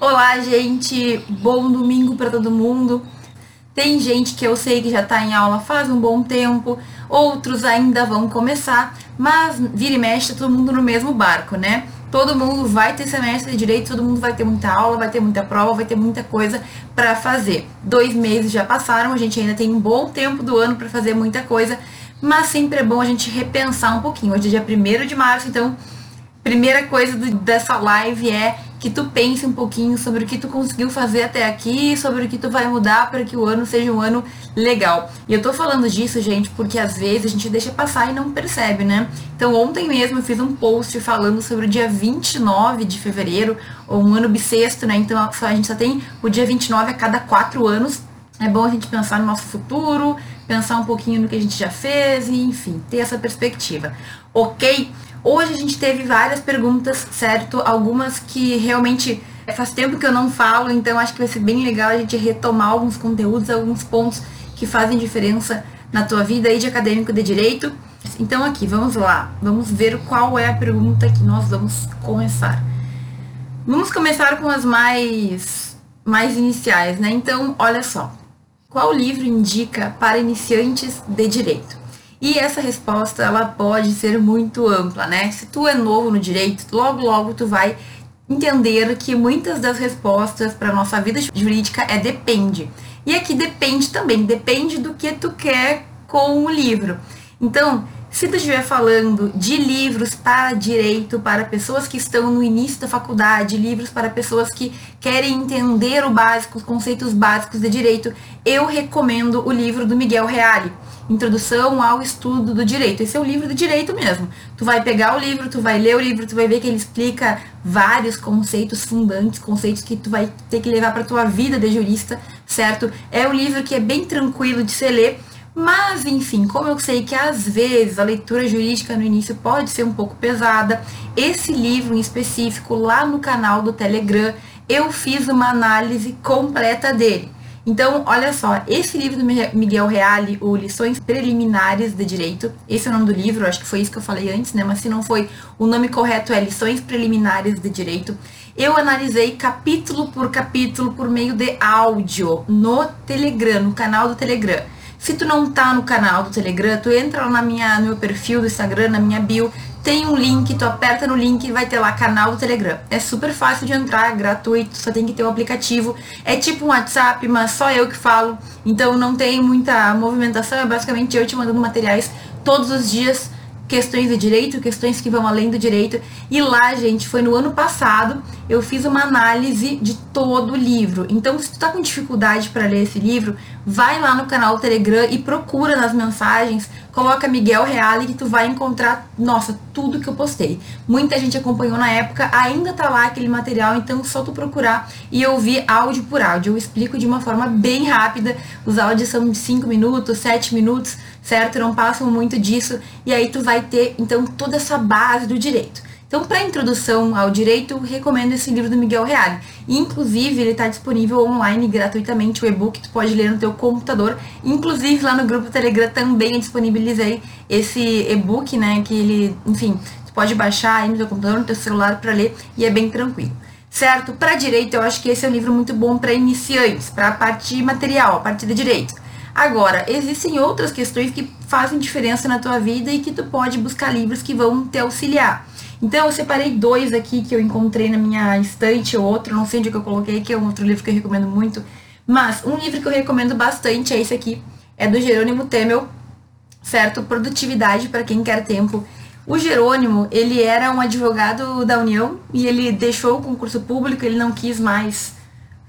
Olá, gente! Bom domingo para todo mundo. Tem gente que eu sei que já está em aula faz um bom tempo, outros ainda vão começar, mas vira e mexe todo mundo no mesmo barco, né? Todo mundo vai ter semestre de direito, todo mundo vai ter muita aula, vai ter muita prova, vai ter muita coisa para fazer. Dois meses já passaram, a gente ainda tem um bom tempo do ano para fazer muita coisa, mas sempre é bom a gente repensar um pouquinho. Hoje é dia 1 de março, então primeira coisa do, dessa live é que tu pense um pouquinho sobre o que tu conseguiu fazer até aqui, sobre o que tu vai mudar para que o ano seja um ano legal. E eu tô falando disso, gente, porque às vezes a gente deixa passar e não percebe, né? Então ontem mesmo eu fiz um post falando sobre o dia 29 de fevereiro, ou um ano bissexto, né? Então a gente só tem o dia 29 a cada quatro anos. É bom a gente pensar no nosso futuro, pensar um pouquinho no que a gente já fez e, enfim, ter essa perspectiva. Ok? Hoje a gente teve várias perguntas, certo? Algumas que realmente faz tempo que eu não falo, então acho que vai ser bem legal a gente retomar alguns conteúdos, alguns pontos que fazem diferença na tua vida aí de acadêmico de direito. Então aqui, vamos lá. Vamos ver qual é a pergunta que nós vamos começar. Vamos começar com as mais mais iniciais, né? Então, olha só. Qual livro indica para iniciantes de direito? E essa resposta ela pode ser muito ampla, né? Se tu é novo no direito, logo logo tu vai entender que muitas das respostas para nossa vida jurídica é depende. E aqui depende também, depende do que tu quer com o livro. Então, se tu estiver falando de livros para direito, para pessoas que estão no início da faculdade, livros para pessoas que querem entender o básico, os conceitos básicos de direito, eu recomendo o livro do Miguel Reale. Introdução ao Estudo do Direito. Esse é o livro do direito mesmo. Tu vai pegar o livro, tu vai ler o livro, tu vai ver que ele explica vários conceitos fundantes, conceitos que tu vai ter que levar para tua vida de jurista, certo? É um livro que é bem tranquilo de se ler, mas enfim, como eu sei que às vezes a leitura jurídica no início pode ser um pouco pesada, esse livro em específico lá no canal do Telegram, eu fiz uma análise completa dele. Então, olha só, esse livro do Miguel Reale, o Lições Preliminares de Direito, esse é o nome do livro, acho que foi isso que eu falei antes, né? Mas se não foi, o nome correto é Lições Preliminares de Direito. Eu analisei capítulo por capítulo por meio de áudio no Telegram, no canal do Telegram. Se tu não tá no canal do Telegram, tu entra lá na minha, no meu perfil do Instagram, na minha bio, tem um link, tu aperta no link e vai ter lá canal do Telegram. É super fácil de entrar, gratuito, só tem que ter o um aplicativo. É tipo um WhatsApp, mas só eu que falo, então não tem muita movimentação, é basicamente eu te mandando materiais todos os dias questões de direito, questões que vão além do direito. E lá, gente, foi no ano passado, eu fiz uma análise de todo o livro. Então, se tu tá com dificuldade para ler esse livro, vai lá no canal Telegram e procura nas mensagens, coloca Miguel Reale que tu vai encontrar, nossa, tudo que eu postei. Muita gente acompanhou na época, ainda tá lá aquele material, então só tu procurar e ouvir áudio por áudio. Eu explico de uma forma bem rápida. Os áudios são de 5 minutos, 7 minutos certo? Não passam muito disso e aí tu vai ter então toda essa base do direito. Então, para introdução ao direito, recomendo esse livro do Miguel Reale. Inclusive, ele está disponível online gratuitamente, o e-book tu pode ler no teu computador. Inclusive, lá no grupo Telegram também disponibilizei esse e-book, né, que ele, enfim, tu pode baixar aí no teu computador, no teu celular para ler e é bem tranquilo. Certo? Para direito, eu acho que esse é um livro muito bom para iniciantes, para a parte material, a parte de direito. Agora, existem outras questões que fazem diferença na tua vida e que tu pode buscar livros que vão te auxiliar. Então eu separei dois aqui que eu encontrei na minha estante, ou outro, não sei onde que eu coloquei, que é um outro livro que eu recomendo muito. Mas um livro que eu recomendo bastante é esse aqui, é do Jerônimo Temel, certo? Produtividade para quem quer tempo. O Jerônimo, ele era um advogado da União e ele deixou o concurso público, ele não quis mais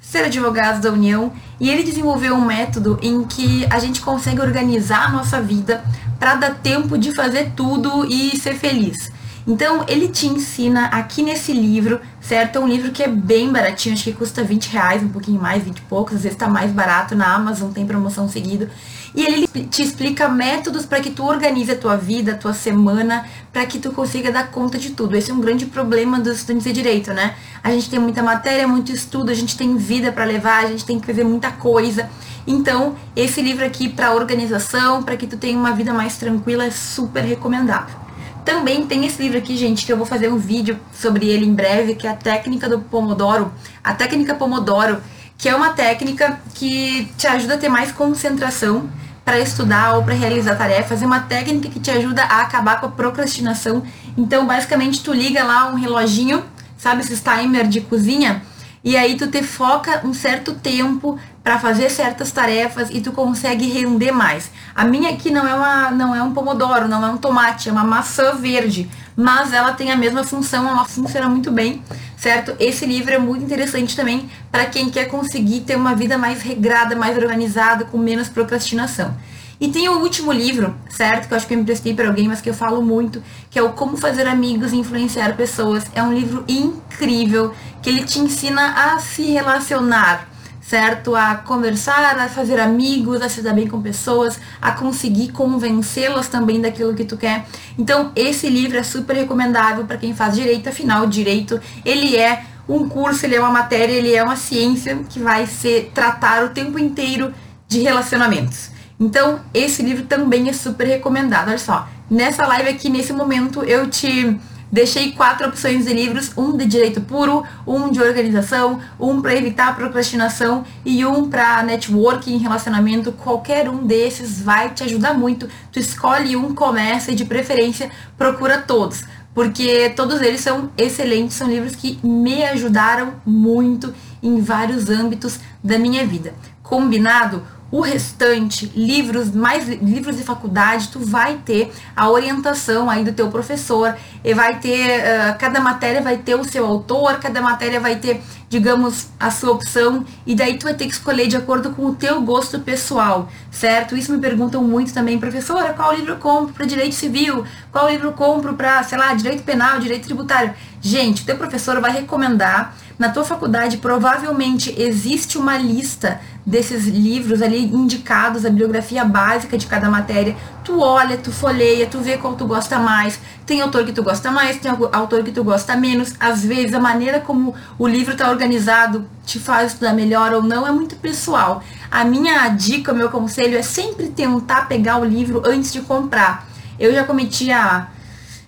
ser advogado da União e ele desenvolveu um método em que a gente consegue organizar a nossa vida para dar tempo de fazer tudo e ser feliz. Então ele te ensina aqui nesse livro, certo? É um livro que é bem baratinho, acho que custa 20 reais, um pouquinho mais, 20 e poucos, às vezes está mais barato na Amazon, tem promoção seguido. E ele te explica métodos para que tu organize a tua vida, a tua semana, para que tu consiga dar conta de tudo. Esse é um grande problema dos estudantes de direito, né? A gente tem muita matéria, muito estudo, a gente tem vida para levar, a gente tem que fazer muita coisa. Então, esse livro aqui para organização, para que tu tenha uma vida mais tranquila, é super recomendável. Também tem esse livro aqui, gente, que eu vou fazer um vídeo sobre ele em breve, que é a técnica do Pomodoro. A técnica Pomodoro, que é uma técnica que te ajuda a ter mais concentração para estudar ou para realizar tarefas. É uma técnica que te ajuda a acabar com a procrastinação. Então, basicamente, tu liga lá um reloginho, sabe esses timer de cozinha, e aí tu te foca um certo tempo para fazer certas tarefas e tu consegue render mais. A minha aqui não é uma não é um pomodoro, não é um tomate, é uma maçã verde, mas ela tem a mesma função, ela funciona muito bem, certo? Esse livro é muito interessante também para quem quer conseguir ter uma vida mais regrada, mais organizada, com menos procrastinação. E tem o último livro, certo? Que eu acho que eu emprestei para alguém, mas que eu falo muito, que é o Como Fazer Amigos e Influenciar Pessoas. É um livro incrível, que ele te ensina a se relacionar, certo? A conversar, a fazer amigos, a se dar bem com pessoas, a conseguir convencê-las também daquilo que tu quer. Então, esse livro é super recomendável para quem faz direito, afinal, direito, ele é um curso, ele é uma matéria, ele é uma ciência que vai ser tratar o tempo inteiro de relacionamentos. Então, esse livro também é super recomendado. Olha só, nessa live aqui, nesse momento, eu te deixei quatro opções de livros, um de direito puro, um de organização, um para evitar procrastinação e um para networking, relacionamento. Qualquer um desses vai te ajudar muito. Tu escolhe um, começa e de preferência procura todos, porque todos eles são excelentes, são livros que me ajudaram muito em vários âmbitos da minha vida. Combinado? O restante, livros, mais livros de faculdade, tu vai ter a orientação aí do teu professor, e vai ter, uh, cada matéria vai ter o seu autor, cada matéria vai ter, digamos, a sua opção, e daí tu vai ter que escolher de acordo com o teu gosto pessoal, certo? Isso me perguntam muito também, professora, qual livro eu compro para direito civil? Qual livro eu compro para, sei lá, direito penal, direito tributário? Gente, o teu professor vai recomendar na tua faculdade provavelmente existe uma lista desses livros ali indicados, a bibliografia básica de cada matéria. Tu olha, tu folheia, tu vê qual tu gosta mais. Tem autor que tu gosta mais, tem autor que tu gosta menos. Às vezes a maneira como o livro está organizado te faz estudar melhor ou não é muito pessoal. A minha dica, o meu conselho é sempre tentar pegar o livro antes de comprar. Eu já cometi a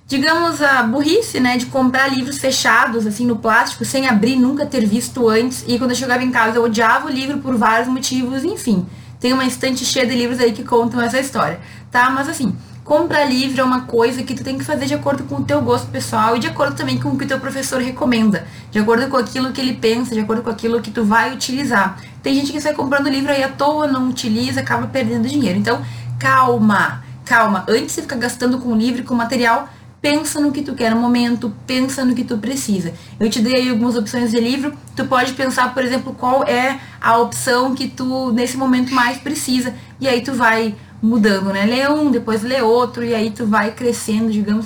digamos, a burrice, né, de comprar livros fechados, assim, no plástico, sem abrir, nunca ter visto antes. E quando eu chegava em casa, eu odiava o livro por vários motivos, enfim. Tem uma estante cheia de livros aí que contam essa história, tá? Mas assim, comprar livro é uma coisa que tu tem que fazer de acordo com o teu gosto pessoal e de acordo também com o que o teu professor recomenda, de acordo com aquilo que ele pensa, de acordo com aquilo que tu vai utilizar. Tem gente que sai comprando livro aí à toa, não utiliza, acaba perdendo dinheiro. Então, calma, calma. Antes de ficar gastando com livro com material, pensa no que tu quer no momento, pensa no que tu precisa. Eu te dei aí algumas opções de livro, tu pode pensar, por exemplo, qual é a opção que tu nesse momento mais precisa, e aí tu vai mudando, né? Lê um, depois lê outro, e aí tu vai crescendo, digamos,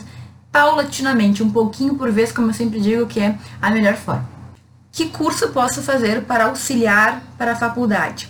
paulatinamente, um pouquinho por vez, como eu sempre digo, que é a melhor forma. Que curso posso fazer para auxiliar para a faculdade?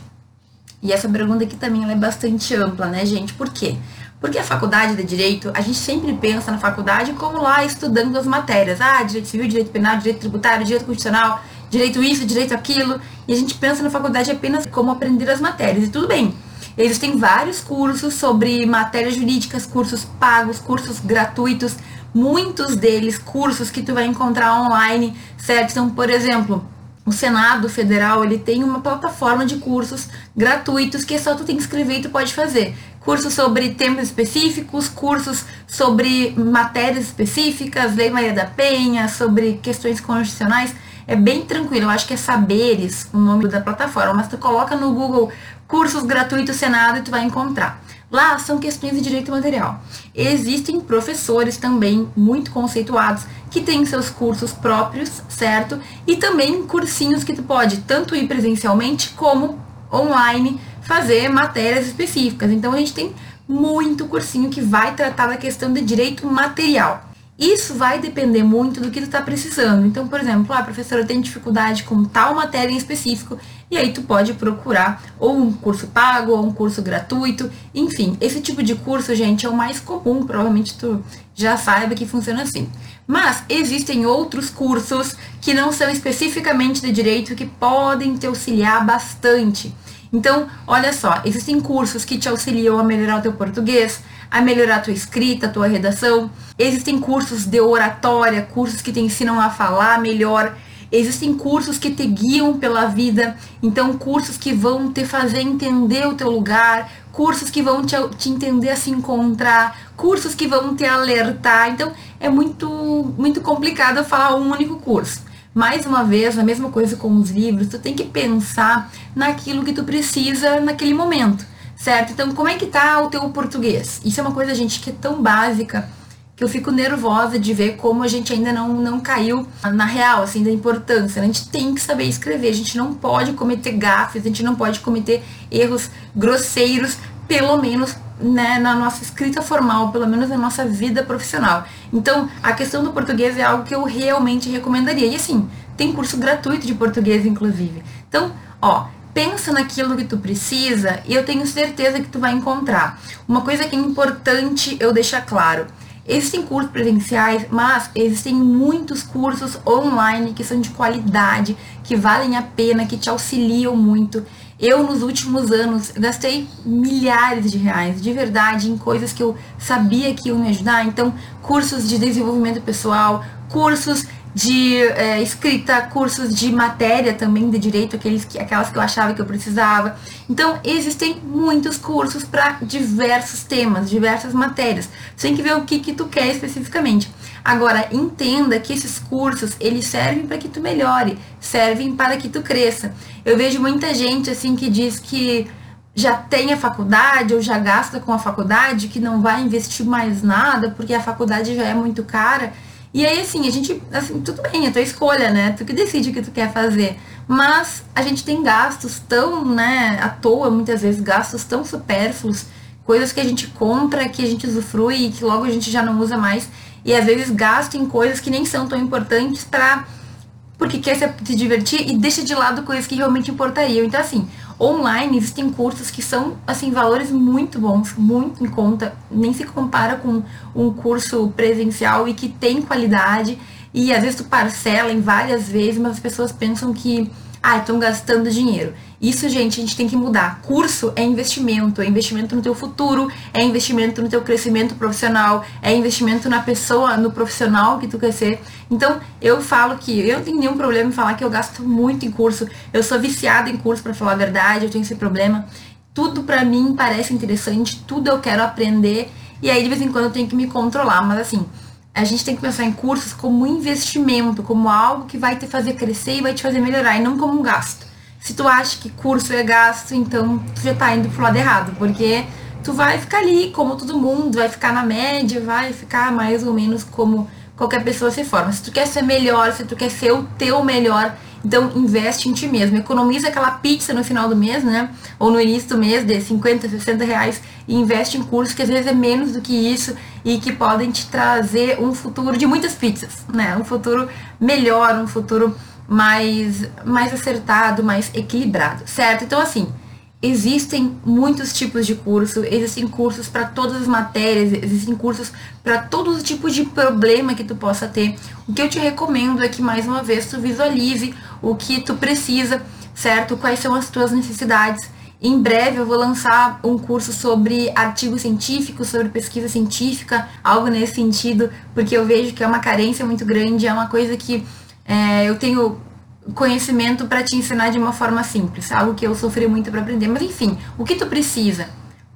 E essa pergunta aqui também é bastante ampla, né, gente? Por quê? Porque a faculdade de direito, a gente sempre pensa na faculdade como lá estudando as matérias. Ah, direito civil, direito penal, direito tributário, direito constitucional, direito isso, direito aquilo. E a gente pensa na faculdade apenas como aprender as matérias. E tudo bem. Existem vários cursos sobre matérias jurídicas, cursos pagos, cursos gratuitos, muitos deles cursos que tu vai encontrar online, certo? Então, por exemplo, o Senado Federal, ele tem uma plataforma de cursos gratuitos que é só tu tem que escrever e tu pode fazer cursos sobre temas específicos, cursos sobre matérias específicas, Lei Maria da Penha, sobre questões constitucionais. É bem tranquilo, eu acho que é Saberes o nome da plataforma, mas tu coloca no Google cursos gratuitos Senado e tu vai encontrar. Lá são questões de direito material. Existem professores também muito conceituados que têm seus cursos próprios, certo? E também cursinhos que tu pode tanto ir presencialmente como online fazer matérias específicas. Então a gente tem muito cursinho que vai tratar da questão de direito material. Isso vai depender muito do que tu está precisando. Então, por exemplo, a ah, professora tem dificuldade com tal matéria em específico, e aí tu pode procurar ou um curso pago ou um curso gratuito. Enfim, esse tipo de curso, gente, é o mais comum, provavelmente tu já saiba que funciona assim. Mas existem outros cursos que não são especificamente de direito que podem te auxiliar bastante. Então, olha só, existem cursos que te auxiliam a melhorar o teu português, a melhorar a tua escrita, a tua redação. Existem cursos de oratória, cursos que te ensinam a falar melhor. Existem cursos que te guiam pela vida, então cursos que vão te fazer entender o teu lugar, cursos que vão te, te entender a se encontrar, cursos que vão te alertar. Então é muito, muito complicado falar um único curso. Mais uma vez, a mesma coisa com os livros, tu tem que pensar naquilo que tu precisa naquele momento, certo? Então, como é que tá o teu português? Isso é uma coisa, gente, que é tão básica que eu fico nervosa de ver como a gente ainda não, não caiu na real, assim, da importância. A gente tem que saber escrever, a gente não pode cometer gafes, a gente não pode cometer erros grosseiros, pelo menos né, na nossa escrita formal, pelo menos na nossa vida profissional. Então, a questão do português é algo que eu realmente recomendaria. E assim, tem curso gratuito de português, inclusive. Então, ó, pensa naquilo que tu precisa e eu tenho certeza que tu vai encontrar. Uma coisa que é importante eu deixar claro Existem cursos presenciais, mas existem muitos cursos online que são de qualidade, que valem a pena, que te auxiliam muito. Eu, nos últimos anos, gastei milhares de reais, de verdade, em coisas que eu sabia que iam me ajudar. Então, cursos de desenvolvimento pessoal, cursos de é, escrita, cursos de matéria também de direito, aqueles que, aquelas que eu achava que eu precisava. Então, existem muitos cursos para diversos temas, diversas matérias. Você tem que ver o que, que tu quer especificamente. Agora, entenda que esses cursos, eles servem para que tu melhore, servem para que tu cresça. Eu vejo muita gente assim que diz que já tem a faculdade ou já gasta com a faculdade, que não vai investir mais nada porque a faculdade já é muito cara. E aí, assim, a gente, assim, tudo bem, é tua escolha, né? Tu que decide o que tu quer fazer. Mas a gente tem gastos tão, né, à toa, muitas vezes, gastos tão supérfluos, coisas que a gente compra, que a gente usufrui e que logo a gente já não usa mais. E às vezes gasta em coisas que nem são tão importantes pra. Porque quer se divertir e deixa de lado coisas que realmente importariam. Então, assim, online existem cursos que são assim valores muito bons, muito em conta, nem se compara com um curso presencial e que tem qualidade e às vezes tu parcela em várias vezes, mas as pessoas pensam que ah, estão gastando dinheiro. Isso, gente, a gente tem que mudar. Curso é investimento, é investimento no teu futuro, é investimento no teu crescimento profissional, é investimento na pessoa, no profissional que tu quer ser. Então, eu falo que eu não tenho nenhum problema em falar que eu gasto muito em curso. Eu sou viciada em curso, para falar a verdade, eu tenho esse problema. Tudo para mim parece interessante, tudo eu quero aprender, e aí de vez em quando eu tenho que me controlar, mas assim, a gente tem que pensar em cursos como investimento, como algo que vai te fazer crescer e vai te fazer melhorar, e não como um gasto. Se tu acha que curso é gasto, então tu já tá indo pro lado errado, porque tu vai ficar ali como todo mundo, vai ficar na média, vai ficar mais ou menos como qualquer pessoa se forma. Se tu quer ser melhor, se tu quer ser o teu melhor, então investe em ti mesmo. Economiza aquela pizza no final do mês, né? Ou no início do mês de 50, 60 reais e investe em cursos que às vezes é menos do que isso e que podem te trazer um futuro de muitas pizzas, né? Um futuro melhor, um futuro mais, mais acertado, mais equilibrado, certo? Então, assim, existem muitos tipos de curso, existem cursos para todas as matérias, existem cursos para todos os tipos de problema que tu possa ter. O que eu te recomendo é que, mais uma vez, tu visualize o que tu precisa, certo? Quais são as tuas necessidades. Em breve eu vou lançar um curso sobre artigos científicos, sobre pesquisa científica, algo nesse sentido, porque eu vejo que é uma carência muito grande, é uma coisa que é, eu tenho conhecimento para te ensinar de uma forma simples, algo que eu sofri muito para aprender. Mas enfim, o que tu precisa?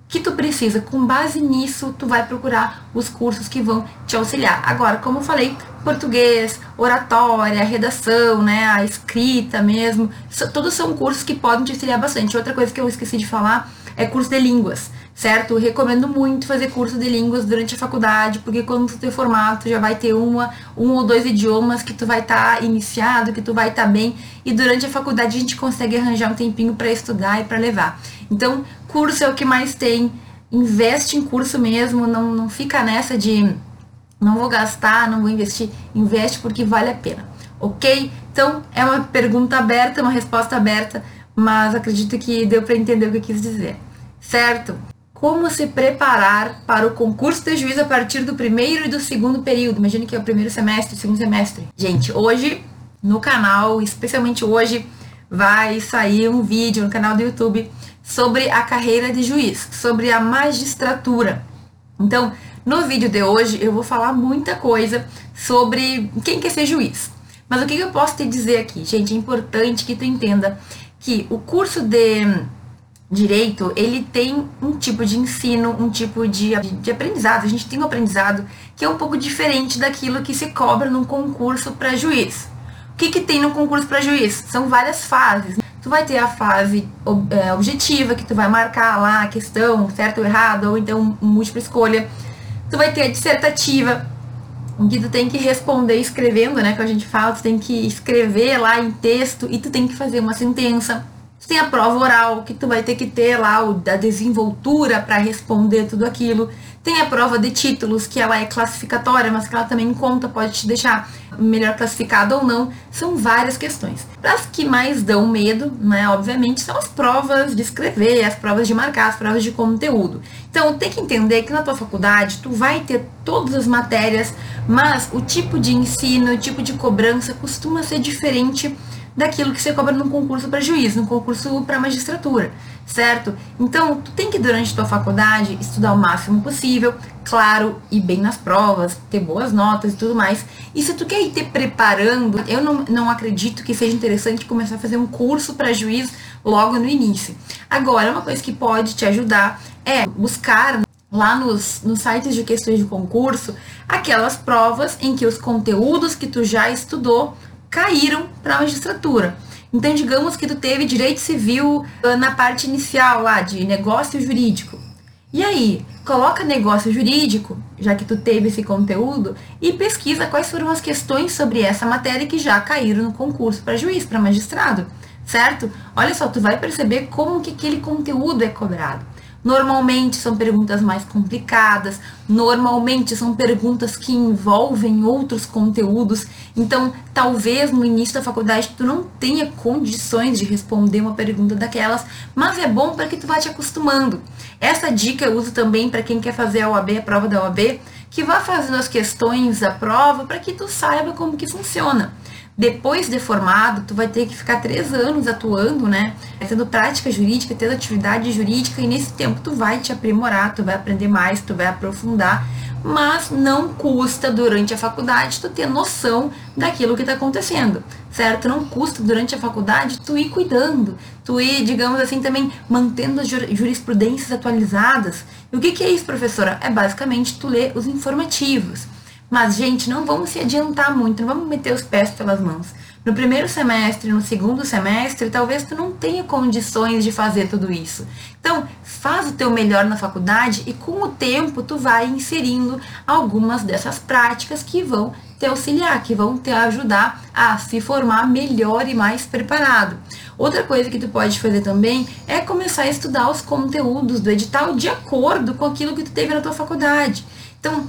O que tu precisa? Com base nisso, tu vai procurar os cursos que vão te auxiliar. Agora, como eu falei, português, oratória, redação, né, a escrita mesmo, todos são cursos que podem te auxiliar bastante. Outra coisa que eu esqueci de falar é curso de línguas certo? recomendo muito fazer curso de línguas durante a faculdade, porque quando tu ter formato já vai ter uma, um ou dois idiomas que tu vai estar tá iniciado, que tu vai estar tá bem, e durante a faculdade a gente consegue arranjar um tempinho para estudar e para levar. Então, curso é o que mais tem. Investe em curso mesmo, não, não fica nessa de não vou gastar, não vou investir, investe porque vale a pena, ok? Então, é uma pergunta aberta, uma resposta aberta, mas acredito que deu para entender o que eu quis dizer, certo? Como se preparar para o concurso de juiz a partir do primeiro e do segundo período. Imagina que é o primeiro semestre, segundo semestre. Gente, hoje no canal, especialmente hoje, vai sair um vídeo no canal do YouTube sobre a carreira de juiz, sobre a magistratura. Então, no vídeo de hoje eu vou falar muita coisa sobre quem quer ser juiz. Mas o que eu posso te dizer aqui? Gente, é importante que tu entenda que o curso de direito, ele tem um tipo de ensino, um tipo de, de aprendizado. A gente tem um aprendizado que é um pouco diferente daquilo que se cobra num concurso para juiz. O que, que tem no concurso para juiz? São várias fases. Tu vai ter a fase é, objetiva, que tu vai marcar lá a questão, certo ou errado, ou então múltipla escolha. Tu vai ter a dissertativa, em que tu tem que responder escrevendo, né? Que a gente fala, tu tem que escrever lá em texto e tu tem que fazer uma sentença. Tu tem a prova oral, que tu vai ter que ter lá o da desenvoltura para responder tudo aquilo. Tem a prova de títulos, que ela é classificatória, mas que ela também conta, pode te deixar melhor classificado ou não. São várias questões. As que mais dão medo, né, obviamente, são as provas de escrever, as provas de marcar, as provas de conteúdo. Então, tem que entender que na tua faculdade tu vai ter todas as matérias, mas o tipo de ensino, o tipo de cobrança costuma ser diferente daquilo que você cobra num concurso para juiz, num concurso para magistratura, certo? Então, tu tem que durante tua faculdade estudar o máximo possível, claro, e bem nas provas, ter boas notas e tudo mais. E se tu quer ir te preparando, eu não, não acredito que seja interessante começar a fazer um curso para juiz logo no início. Agora, uma coisa que pode te ajudar é buscar lá nos, nos sites de questões de concurso aquelas provas em que os conteúdos que tu já estudou caíram para a magistratura. Então, digamos que tu teve direito civil ah, na parte inicial lá de negócio jurídico. E aí, coloca negócio jurídico, já que tu teve esse conteúdo, e pesquisa quais foram as questões sobre essa matéria que já caíram no concurso para juiz, para magistrado, certo? Olha só, tu vai perceber como que aquele conteúdo é cobrado. Normalmente são perguntas mais complicadas, normalmente são perguntas que envolvem outros conteúdos. Então, talvez no início da faculdade tu não tenha condições de responder uma pergunta daquelas, mas é bom para que tu vá te acostumando. Essa dica eu uso também para quem quer fazer a OAB, a prova da OAB, que vá fazendo as questões da prova para que tu saiba como que funciona. Depois de formado, tu vai ter que ficar três anos atuando, né? Tendo prática jurídica, tendo atividade jurídica, e nesse tempo tu vai te aprimorar, tu vai aprender mais, tu vai aprofundar, mas não custa durante a faculdade tu ter noção daquilo que está acontecendo, certo? Não custa durante a faculdade tu ir cuidando, tu ir, digamos assim, também mantendo as jurisprudências atualizadas. E o que, que é isso, professora? É basicamente tu ler os informativos. Mas, gente, não vamos se adiantar muito, não vamos meter os pés pelas mãos. No primeiro semestre, no segundo semestre, talvez tu não tenha condições de fazer tudo isso. Então, faz o teu melhor na faculdade e com o tempo tu vai inserindo algumas dessas práticas que vão te auxiliar, que vão te ajudar a se formar melhor e mais preparado. Outra coisa que tu pode fazer também é começar a estudar os conteúdos do edital de acordo com aquilo que tu teve na tua faculdade. Então,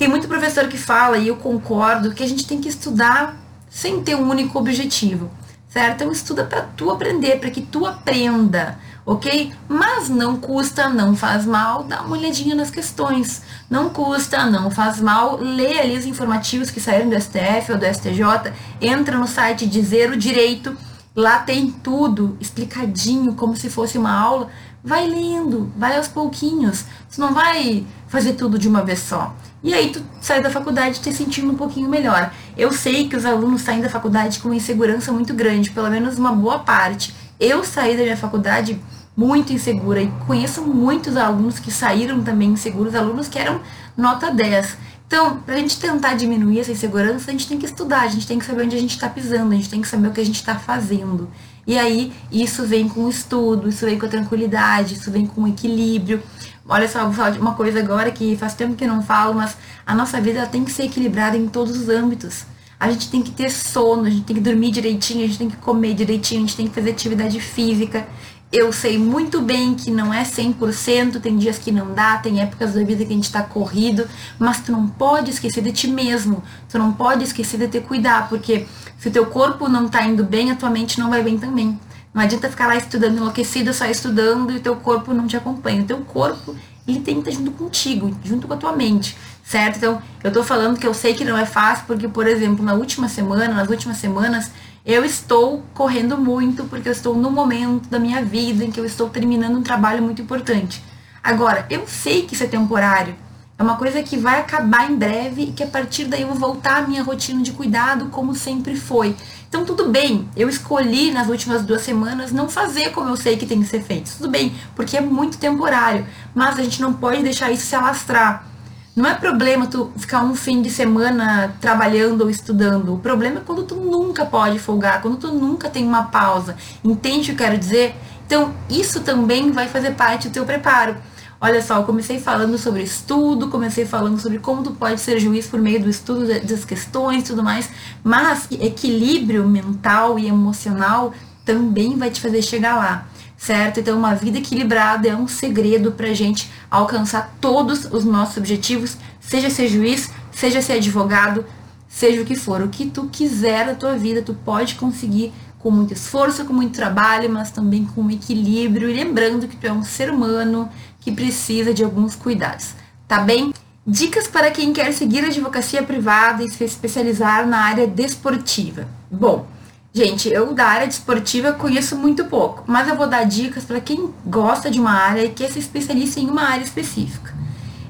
tem muito professor que fala, e eu concordo, que a gente tem que estudar sem ter um único objetivo, certo? Então estuda para tu aprender, para que tu aprenda, ok? Mas não custa, não faz mal, dá uma olhadinha nas questões. Não custa, não faz mal, lê ali os informativos que saíram do STF ou do STJ, entra no site Dizer o Direito, lá tem tudo explicadinho, como se fosse uma aula. Vai lendo, vai aos pouquinhos. Você não vai fazer tudo de uma vez só. E aí tu sai da faculdade te sentindo um pouquinho melhor. Eu sei que os alunos saem da faculdade com uma insegurança muito grande, pelo menos uma boa parte. Eu saí da minha faculdade muito insegura e conheço muitos alunos que saíram também inseguros, alunos que eram nota 10. Então, para a gente tentar diminuir essa insegurança, a gente tem que estudar, a gente tem que saber onde a gente está pisando, a gente tem que saber o que a gente está fazendo. E aí, isso vem com o estudo, isso vem com a tranquilidade, isso vem com equilíbrio. Olha só, vou falar de uma coisa agora que faz tempo que não falo, mas a nossa vida tem que ser equilibrada em todos os âmbitos. A gente tem que ter sono, a gente tem que dormir direitinho, a gente tem que comer direitinho, a gente tem que fazer atividade física. Eu sei muito bem que não é 100%, tem dias que não dá, tem épocas da vida que a gente tá corrido, mas tu não pode esquecer de ti mesmo, tu não pode esquecer de te cuidar, porque se o teu corpo não tá indo bem, a tua mente não vai bem também. Não adianta ficar lá estudando enlouquecida, só estudando e o teu corpo não te acompanha. O teu corpo, ele tem que estar junto contigo, junto com a tua mente, certo? Então, eu tô falando que eu sei que não é fácil, porque, por exemplo, na última semana, nas últimas semanas, eu estou correndo muito, porque eu estou no momento da minha vida em que eu estou terminando um trabalho muito importante. Agora, eu sei que isso é temporário. É uma coisa que vai acabar em breve e que a partir daí eu vou voltar à minha rotina de cuidado como sempre foi. Então tudo bem, eu escolhi nas últimas duas semanas não fazer como eu sei que tem que ser feito. Tudo bem, porque é muito temporário, mas a gente não pode deixar isso se alastrar. Não é problema tu ficar um fim de semana trabalhando ou estudando. O problema é quando tu nunca pode folgar, quando tu nunca tem uma pausa. Entende o que eu quero dizer? Então, isso também vai fazer parte do teu preparo. Olha só, eu comecei falando sobre estudo, comecei falando sobre como tu pode ser juiz por meio do estudo das questões e tudo mais, mas equilíbrio mental e emocional também vai te fazer chegar lá, certo? Então, uma vida equilibrada é um segredo pra gente alcançar todos os nossos objetivos, seja ser juiz, seja ser advogado, seja o que for, o que tu quiser na tua vida, tu pode conseguir com muito esforço, com muito trabalho, mas também com equilíbrio. E lembrando que tu é um ser humano que precisa de alguns cuidados, tá bem? Dicas para quem quer seguir a advocacia privada e se especializar na área desportiva. Bom, gente, eu da área desportiva conheço muito pouco, mas eu vou dar dicas para quem gosta de uma área e quer se especializar em uma área específica.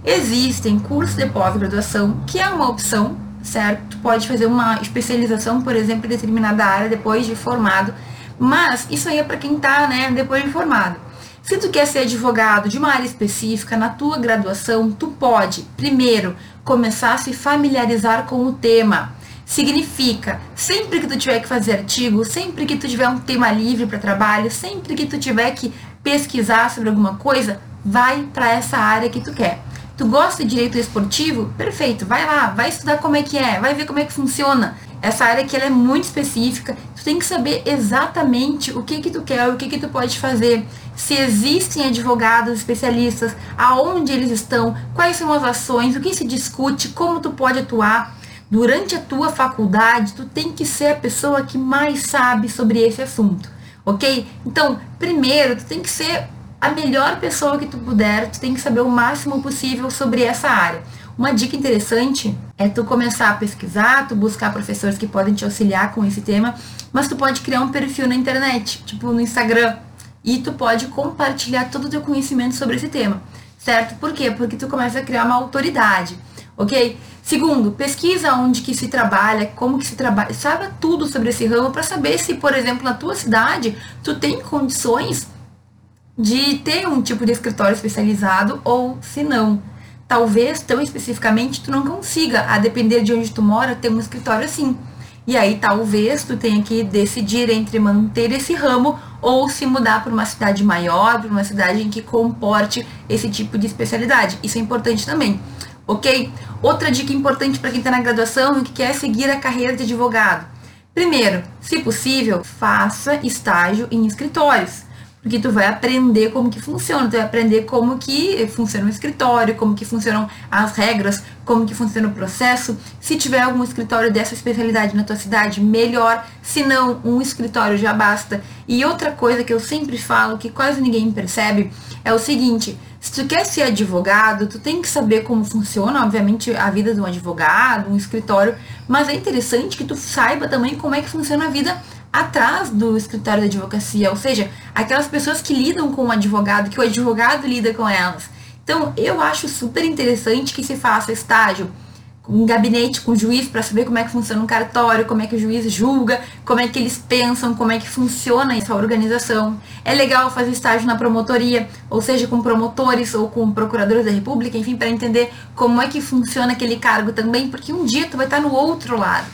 Existem cursos de pós-graduação, que é uma opção, certo? Tu pode fazer uma especialização, por exemplo, em determinada área depois de formado, mas isso aí é para quem tá, né, depois de formado. Se tu quer ser advogado de uma área específica na tua graduação, tu pode, primeiro, começar a se familiarizar com o tema. Significa, sempre que tu tiver que fazer artigo, sempre que tu tiver um tema livre para trabalho, sempre que tu tiver que pesquisar sobre alguma coisa, vai para essa área que tu quer. Tu gosta de direito esportivo? Perfeito, vai lá, vai estudar como é que é, vai ver como é que funciona. Essa área aqui ela é muito específica, tu tem que saber exatamente o que que tu quer, o que que tu pode fazer, se existem advogados especialistas, aonde eles estão, quais são as ações, o que se discute, como tu pode atuar. Durante a tua faculdade, tu tem que ser a pessoa que mais sabe sobre esse assunto, ok? Então, primeiro, tu tem que ser a melhor pessoa que tu puder, tu tem que saber o máximo possível sobre essa área. Uma dica interessante é tu começar a pesquisar, tu buscar professores que podem te auxiliar com esse tema, mas tu pode criar um perfil na internet, tipo no Instagram, e tu pode compartilhar todo o teu conhecimento sobre esse tema, certo? Por quê? Porque tu começa a criar uma autoridade, ok? Segundo, pesquisa onde que se trabalha, como que se trabalha, saiba tudo sobre esse ramo para saber se, por exemplo, na tua cidade, tu tem condições de ter um tipo de escritório especializado ou se não talvez tão especificamente tu não consiga, a depender de onde tu mora, ter um escritório assim. E aí talvez tu tenha que decidir entre manter esse ramo ou se mudar para uma cidade maior, para uma cidade em que comporte esse tipo de especialidade. Isso é importante também, ok? Outra dica importante para quem está na graduação e que quer seguir a carreira de advogado. Primeiro, se possível, faça estágio em escritórios porque tu vai aprender como que funciona, tu vai aprender como que funciona o escritório, como que funcionam as regras, como que funciona o processo. Se tiver algum escritório dessa especialidade na tua cidade, melhor. Se não, um escritório já basta. E outra coisa que eu sempre falo, que quase ninguém percebe, é o seguinte, se tu quer ser advogado, tu tem que saber como funciona, obviamente, a vida de um advogado, um escritório, mas é interessante que tu saiba também como é que funciona a vida atrás do escritório da advocacia, ou seja, aquelas pessoas que lidam com o advogado, que o advogado lida com elas. Então, eu acho super interessante que se faça estágio um gabinete com o juiz para saber como é que funciona um cartório, como é que o juiz julga, como é que eles pensam, como é que funciona essa organização. É legal fazer estágio na promotoria, ou seja, com promotores ou com procuradores da república, enfim, para entender como é que funciona aquele cargo também, porque um dia tu vai estar no outro lado.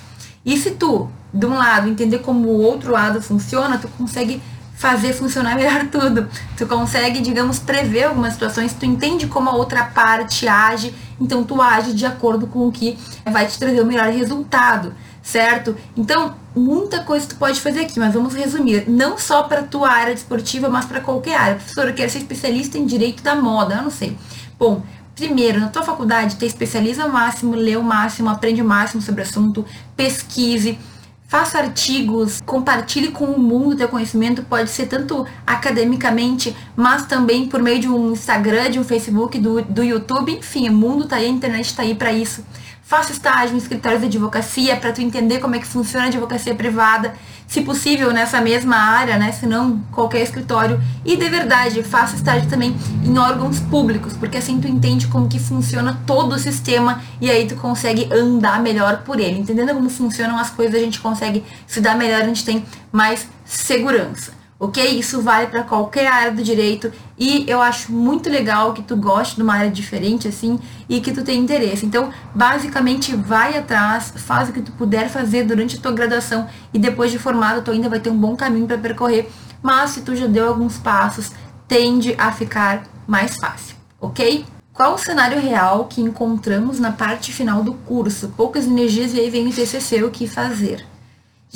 E se tu de um lado, entender como o outro lado funciona, tu consegue fazer funcionar melhor tudo. Tu consegue, digamos, prever algumas situações, tu entende como a outra parte age, então tu age de acordo com o que vai te trazer o melhor resultado, certo? Então, muita coisa tu pode fazer aqui, mas vamos resumir, não só para tua área esportiva, mas para qualquer área. Professor, eu quero ser especialista em direito da moda, eu não sei. Bom, primeiro, na tua faculdade, te especializa ao máximo, lê o máximo, aprende o máximo sobre o assunto, pesquise, faça artigos, compartilhe com o mundo teu conhecimento, pode ser tanto academicamente, mas também por meio de um Instagram, de um Facebook, do, do YouTube, enfim, o mundo tá aí, a internet tá aí para isso. Faça estágio em escritórios de advocacia para tu entender como é que funciona a advocacia privada. se possível nessa mesma área, né? Se não qualquer escritório. E de verdade, faça estágio também em órgãos públicos, porque assim tu entende como que funciona todo o sistema e aí tu consegue andar melhor por ele. Entendendo como funcionam as coisas, a gente consegue se dar melhor, a gente tem mais segurança ok? Isso vale para qualquer área do direito e eu acho muito legal que tu goste de uma área diferente assim e que tu tenha interesse. Então, basicamente, vai atrás, faz o que tu puder fazer durante a tua graduação e depois de formado tu ainda vai ter um bom caminho para percorrer, mas se tu já deu alguns passos, tende a ficar mais fácil, ok? Qual o cenário real que encontramos na parte final do curso? Poucas energias e aí vem o TCC, o que fazer?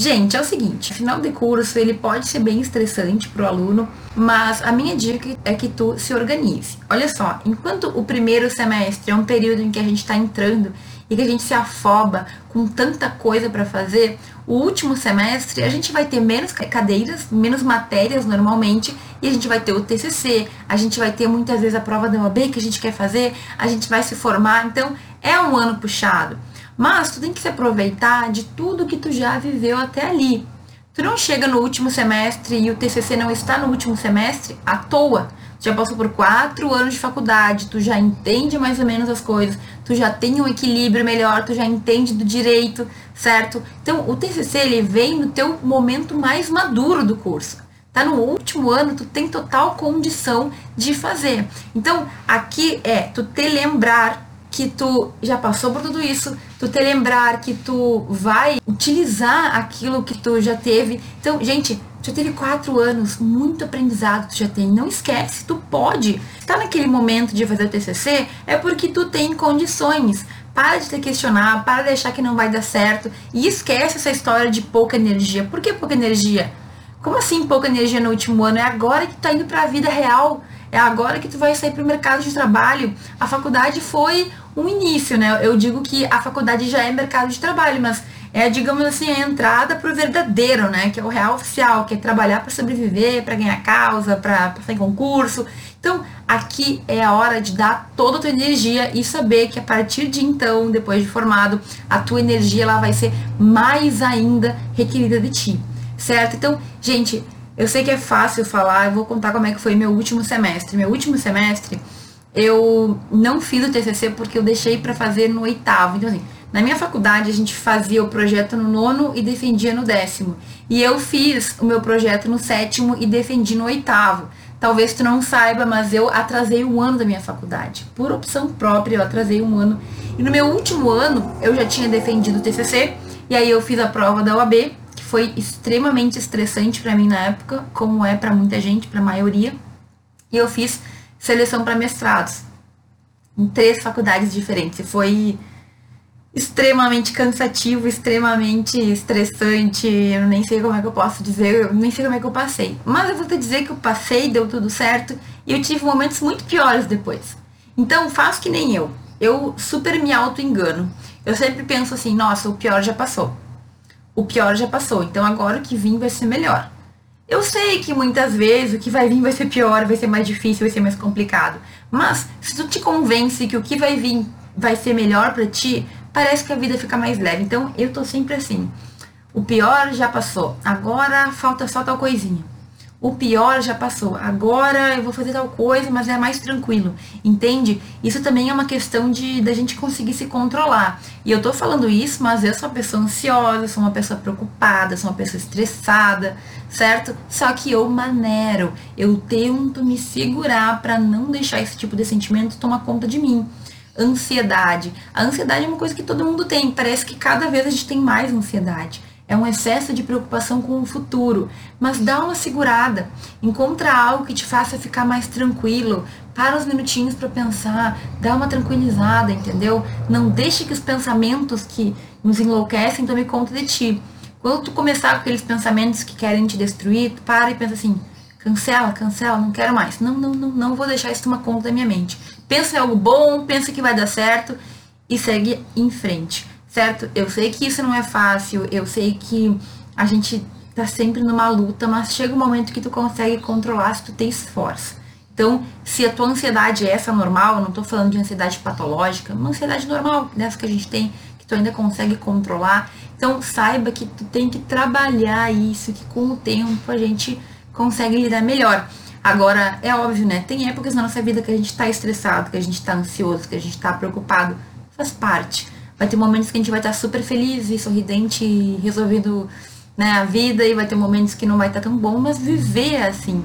Gente, é o seguinte, final de curso ele pode ser bem estressante para o aluno, mas a minha dica é que tu se organize. Olha só, enquanto o primeiro semestre é um período em que a gente está entrando e que a gente se afoba com tanta coisa para fazer, o último semestre a gente vai ter menos cadeiras, menos matérias normalmente, e a gente vai ter o TCC, a gente vai ter muitas vezes a prova da OAB que a gente quer fazer, a gente vai se formar, então é um ano puxado. Mas tu tem que se aproveitar de tudo que tu já viveu até ali. Tu não chega no último semestre e o TCC não está no último semestre à toa. Tu já passou por quatro anos de faculdade, tu já entende mais ou menos as coisas, tu já tem um equilíbrio melhor, tu já entende do direito, certo? Então, o TCC ele vem no teu momento mais maduro do curso. Tá no último ano, tu tem total condição de fazer. Então, aqui é tu te lembrar que tu já passou por tudo isso, tu te lembrar que tu vai utilizar aquilo que tu já teve. Então, gente, já teve quatro anos, muito aprendizado tu já tem. Não esquece, tu pode. Está naquele momento de fazer o TCC, é porque tu tem condições. Para de te questionar, para de achar que não vai dar certo e esquece essa história de pouca energia. Por que pouca energia? Como assim pouca energia no último ano? É agora que tu tá indo para a vida real. É agora que tu vai sair para o mercado de trabalho. A faculdade foi um início, né? Eu digo que a faculdade já é mercado de trabalho, mas é, digamos assim, a entrada para o verdadeiro, né? Que é o real oficial, que é trabalhar para sobreviver, para ganhar causa, para passar em concurso. Então, aqui é a hora de dar toda a tua energia e saber que a partir de então, depois de formado, a tua energia ela vai ser mais ainda requerida de ti, certo? Então, gente, eu sei que é fácil falar, eu vou contar como é que foi meu último semestre. Meu último semestre, eu não fiz o TCC porque eu deixei para fazer no oitavo. Então, assim, na minha faculdade a gente fazia o projeto no nono e defendia no décimo. E eu fiz o meu projeto no sétimo e defendi no oitavo. Talvez tu não saiba, mas eu atrasei um ano da minha faculdade. Por opção própria, eu atrasei um ano. E no meu último ano, eu já tinha defendido o TCC. E aí eu fiz a prova da que foi extremamente estressante para mim na época, como é para muita gente, para a maioria. E eu fiz seleção para mestrados em três faculdades diferentes. E foi extremamente cansativo, extremamente estressante. Eu nem sei como é que eu posso dizer, eu nem sei como é que eu passei. Mas eu vou te dizer que eu passei, deu tudo certo e eu tive momentos muito piores depois. Então, faço que nem eu. Eu super me auto-engano. Eu sempre penso assim, nossa, o pior já passou. O pior já passou, então agora o que vim vai ser melhor. Eu sei que muitas vezes o que vai vir vai ser pior, vai ser mais difícil, vai ser mais complicado. Mas se tu te convence que o que vai vir vai ser melhor para ti, parece que a vida fica mais leve. Então eu tô sempre assim. O pior já passou. Agora falta só tal coisinha o pior já passou. Agora eu vou fazer tal coisa, mas é mais tranquilo. Entende? Isso também é uma questão de da gente conseguir se controlar. E eu tô falando isso, mas eu sou uma pessoa ansiosa, sou uma pessoa preocupada, sou uma pessoa estressada, certo? Só que eu manero, eu tento me segurar para não deixar esse tipo de sentimento tomar conta de mim. Ansiedade. A ansiedade é uma coisa que todo mundo tem. Parece que cada vez a gente tem mais ansiedade é um excesso de preocupação com o futuro, mas dá uma segurada, encontra algo que te faça ficar mais tranquilo, para uns minutinhos para pensar, dá uma tranquilizada, entendeu? Não deixe que os pensamentos que nos enlouquecem tomem conta de ti. Quando tu começar com aqueles pensamentos que querem te destruir, tu para e pensa assim, cancela, cancela, não quero mais. Não, não, não, não vou deixar isso tomar conta da minha mente. Pensa em algo bom, pensa que vai dar certo e segue em frente certo? Eu sei que isso não é fácil, eu sei que a gente tá sempre numa luta, mas chega um momento que tu consegue controlar se tu tem esforço. Então, se a tua ansiedade é essa normal, eu não tô falando de ansiedade patológica, uma ansiedade normal, dessa que a gente tem, que tu ainda consegue controlar, Então saiba que tu tem que trabalhar isso, que com o tempo a gente consegue lidar melhor. Agora, é óbvio, né? Tem épocas na nossa vida que a gente tá estressado, que a gente tá ansioso, que a gente tá preocupado. Faz parte. Vai ter momentos que a gente vai estar super feliz e sorridente e resolvendo né, a vida, e vai ter momentos que não vai estar tão bom, mas viver assim.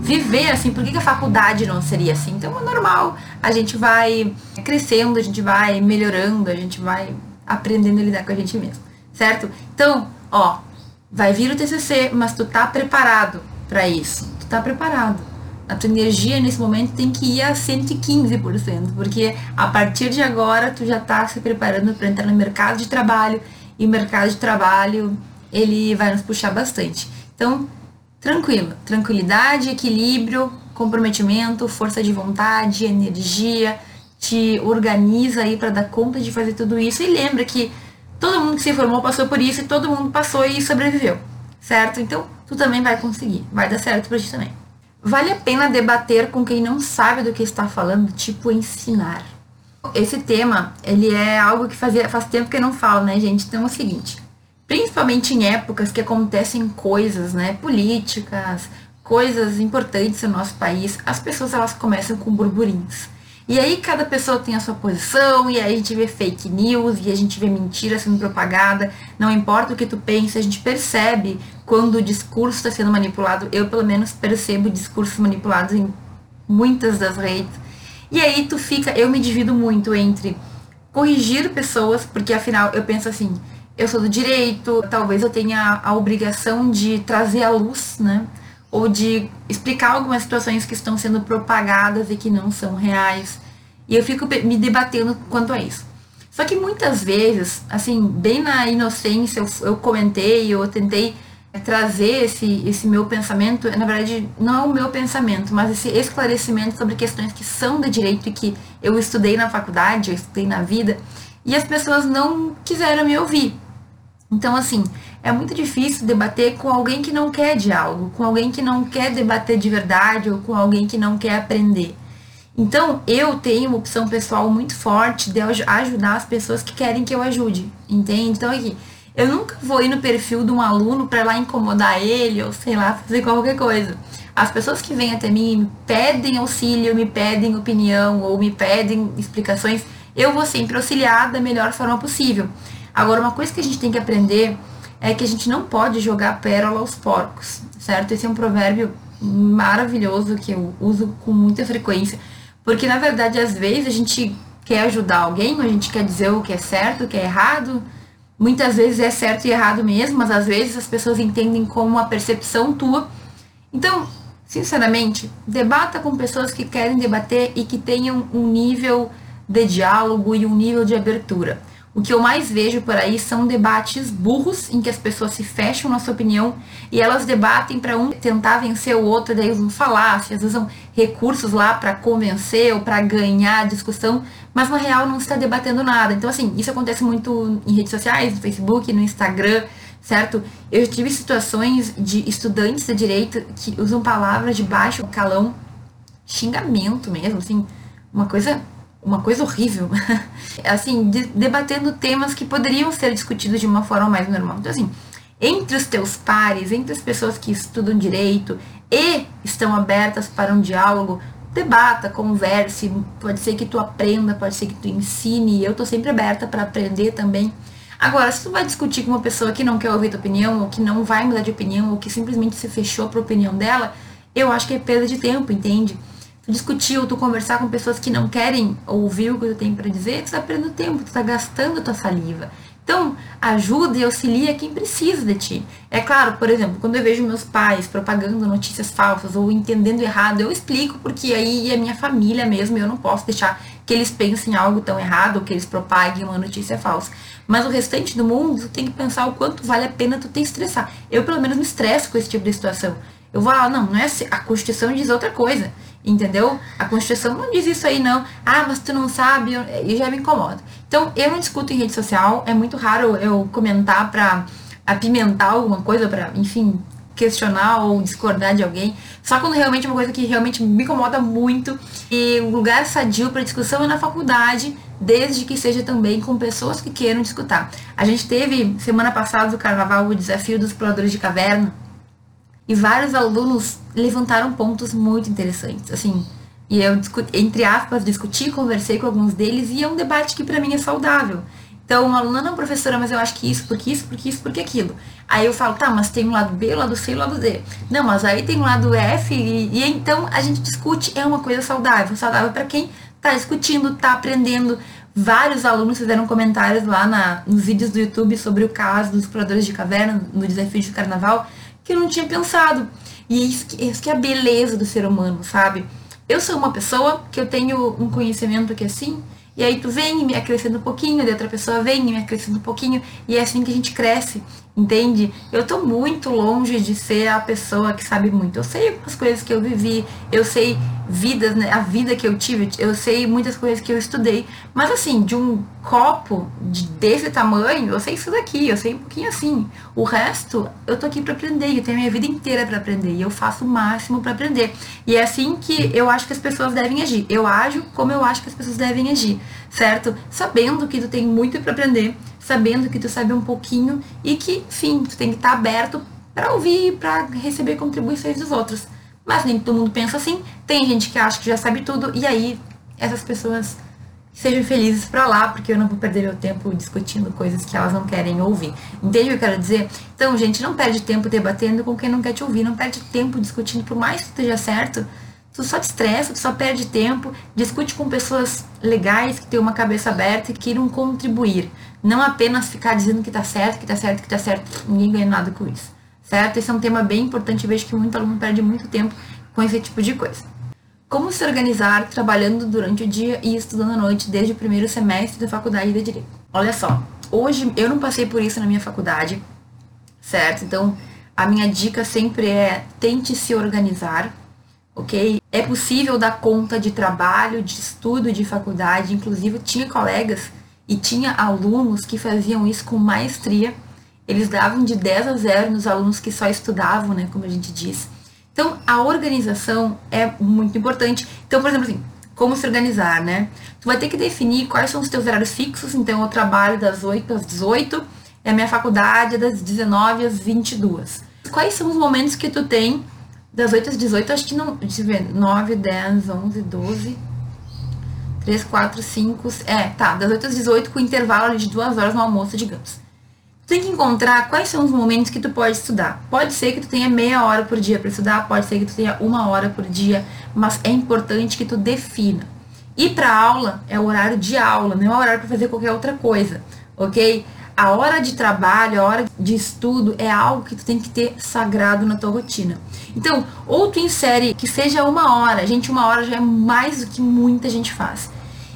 Viver assim, por que, que a faculdade não seria assim? Então é normal. A gente vai crescendo, a gente vai melhorando, a gente vai aprendendo a lidar com a gente mesmo, certo? Então, ó, vai vir o TCC, mas tu tá preparado para isso tá preparado. A tua energia nesse momento tem que ir a 115%, porque a partir de agora tu já tá se preparando para entrar no mercado de trabalho e o mercado de trabalho ele vai nos puxar bastante. Então, tranquilo, tranquilidade, equilíbrio, comprometimento, força de vontade, energia, te organiza aí para dar conta de fazer tudo isso e lembra que todo mundo que se formou passou por isso e todo mundo passou e sobreviveu, certo? Então, tu também vai conseguir. Vai dar certo pra ti também. Vale a pena debater com quem não sabe do que está falando, tipo ensinar. Esse tema, ele é algo que fazia, faz tempo que eu não falo, né, gente? Então é o seguinte, principalmente em épocas que acontecem coisas, né, políticas, coisas importantes no nosso país, as pessoas elas começam com burburinhos. E aí cada pessoa tem a sua posição, e aí a gente vê fake news, e a gente vê mentira sendo propagada. Não importa o que tu pense, a gente percebe quando o discurso está sendo manipulado. Eu, pelo menos, percebo discursos manipulados em muitas das redes. E aí tu fica, eu me divido muito entre corrigir pessoas, porque afinal eu penso assim, eu sou do direito, talvez eu tenha a obrigação de trazer à luz, né? Ou de explicar algumas situações que estão sendo propagadas e que não são reais. E eu fico me debatendo quanto a isso. Só que muitas vezes, assim, bem na inocência, eu, eu comentei, eu tentei trazer esse, esse meu pensamento, na verdade, não é o meu pensamento, mas esse esclarecimento sobre questões que são de direito e que eu estudei na faculdade, eu estudei na vida, e as pessoas não quiseram me ouvir. Então, assim, é muito difícil debater com alguém que não quer diálogo, com alguém que não quer debater de verdade ou com alguém que não quer aprender. Então, eu tenho uma opção pessoal muito forte de ajudar as pessoas que querem que eu ajude, entende? Então, aqui, eu nunca vou ir no perfil de um aluno para lá incomodar ele ou sei lá, fazer qualquer coisa. As pessoas que vêm até mim me pedem auxílio, me pedem opinião ou me pedem explicações, eu vou sempre auxiliar da melhor forma possível. Agora, uma coisa que a gente tem que aprender é que a gente não pode jogar pérola aos porcos, certo? Esse é um provérbio maravilhoso que eu uso com muita frequência, porque na verdade às vezes a gente quer ajudar alguém, a gente quer dizer o que é certo, o que é errado. Muitas vezes é certo e errado mesmo, mas às vezes as pessoas entendem como uma percepção tua. Então, sinceramente, debata com pessoas que querem debater e que tenham um nível de diálogo e um nível de abertura. O que eu mais vejo por aí são debates burros em que as pessoas se fecham na sua opinião e elas debatem para um tentar vencer o outro, daí usam falácias, usam recursos lá para convencer ou para ganhar a discussão, mas na real não está debatendo nada. Então, assim, isso acontece muito em redes sociais, no Facebook, no Instagram, certo? Eu tive situações de estudantes de direito que usam palavras de baixo calão, xingamento mesmo, assim, uma coisa uma coisa horrível, assim, de, debatendo temas que poderiam ser discutidos de uma forma mais normal. Então, assim, entre os teus pares, entre as pessoas que estudam direito e estão abertas para um diálogo, debata, converse, pode ser que tu aprenda, pode ser que tu ensine, eu tô sempre aberta para aprender também. Agora, se tu vai discutir com uma pessoa que não quer ouvir tua opinião, ou que não vai mudar de opinião, ou que simplesmente se fechou para a opinião dela, eu acho que é perda de tempo, entende? Discutir ou tu conversar com pessoas que não querem ouvir o que tu tem para dizer, tu tá perdendo tempo, tu tá gastando tua saliva. Então, ajuda e auxilia quem precisa de ti. É claro, por exemplo, quando eu vejo meus pais propagando notícias falsas ou entendendo errado, eu explico porque aí é minha família mesmo, eu não posso deixar que eles pensem algo tão errado ou que eles propaguem uma notícia falsa. Mas o restante do mundo, tu tem que pensar o quanto vale a pena tu te estressar. Eu, pelo menos, me estresso com esse tipo de situação. Eu vou, ah, não, não é assim, a Constituição diz outra coisa. Entendeu? A Constituição não diz isso aí, não. Ah, mas tu não sabe, e já me incomoda. Então, eu não discuto em rede social, é muito raro eu comentar pra apimentar alguma coisa, pra, enfim, questionar ou discordar de alguém. Só quando realmente é uma coisa que realmente me incomoda muito. E o lugar sadio para discussão é na faculdade, desde que seja também com pessoas que queiram te escutar. A gente teve, semana passada, do carnaval, o desafio dos exploradores de caverna, e vários alunos levantaram pontos muito interessantes. Assim, e eu, entre aspas, discuti, conversei com alguns deles, e é um debate que para mim é saudável. Então, uma aluna, não, professora, mas eu acho que isso, porque isso, porque isso, porque aquilo. Aí eu falo, tá, mas tem o lado B, o lado C e o lado D. Não, mas aí tem o lado F, e, e então a gente discute, é uma coisa saudável. Saudável para quem tá discutindo, tá aprendendo. Vários alunos fizeram comentários lá na, nos vídeos do YouTube sobre o caso dos exploradores de caverna, no desafio de carnaval, que eu não tinha pensado. E isso que, isso que é a beleza do ser humano, sabe? Eu sou uma pessoa que eu tenho um conhecimento que assim, e aí tu vem e me acrescenta um pouquinho, e outra pessoa vem e me acrescenta um pouquinho, e é assim que a gente cresce, entende? Eu tô muito longe de ser a pessoa que sabe muito. Eu sei as coisas que eu vivi, eu sei vidas, né, a vida que eu tive, eu sei muitas coisas que eu estudei, mas assim, de um copo de, desse tamanho, eu sei isso daqui, eu sei um pouquinho assim. O resto, eu tô aqui para aprender, eu tenho a minha vida inteira para aprender e eu faço o máximo para aprender. E é assim que eu acho que as pessoas devem agir. Eu ajo como eu acho que as pessoas devem agir, certo? Sabendo que tu tem muito para aprender, sabendo que tu sabe um pouquinho e que, enfim, tu tem que estar tá aberto para ouvir, para receber contribuições dos outros. Mas nem todo mundo pensa assim. Tem gente que acha que já sabe tudo e aí essas pessoas sejam felizes para lá, porque eu não vou perder meu tempo discutindo coisas que elas não querem ouvir. Entende o que eu quero dizer? Então, gente, não perde tempo debatendo com quem não quer te ouvir, não perde tempo discutindo, por mais que esteja certo, tu só te estressa, tu só perde tempo, discute com pessoas legais, que têm uma cabeça aberta e que queiram contribuir. Não apenas ficar dizendo que tá certo, que tá certo, que tá certo, ninguém ganha nada com isso. Certo? Esse é um tema bem importante, vejo que muito aluno perde muito tempo com esse tipo de coisa. Como se organizar trabalhando durante o dia e estudando à noite desde o primeiro semestre da faculdade de Direito? Olha só, hoje eu não passei por isso na minha faculdade, certo? Então, a minha dica sempre é tente se organizar, ok? É possível dar conta de trabalho, de estudo, de faculdade, inclusive tinha colegas e tinha alunos que faziam isso com maestria. Eles davam de 10 a 0 nos alunos que só estudavam, né, como a gente diz. Então, a organização é muito importante. Então, por exemplo, assim, como se organizar, né? Tu vai ter que definir quais são os teus horários fixos. Então, eu trabalho das 8 às 18, e a minha faculdade é das 19 às 22. Quais são os momentos que tu tem das 8 às 18? Acho que não. Deixa eu ver. 9, 10, 11, 12. 3, 4, 5. É, tá. Das 8 às 18 com intervalo de 2 horas no almoço, digamos tem que encontrar quais são os momentos que tu pode estudar. Pode ser que tu tenha meia hora por dia para estudar, pode ser que tu tenha uma hora por dia, mas é importante que tu defina. Ir para aula é o horário de aula, não é o horário para fazer qualquer outra coisa, ok? A hora de trabalho, a hora de estudo é algo que tu tem que ter sagrado na tua rotina. Então, ou tu insere que seja uma hora, gente, uma hora já é mais do que muita gente faz.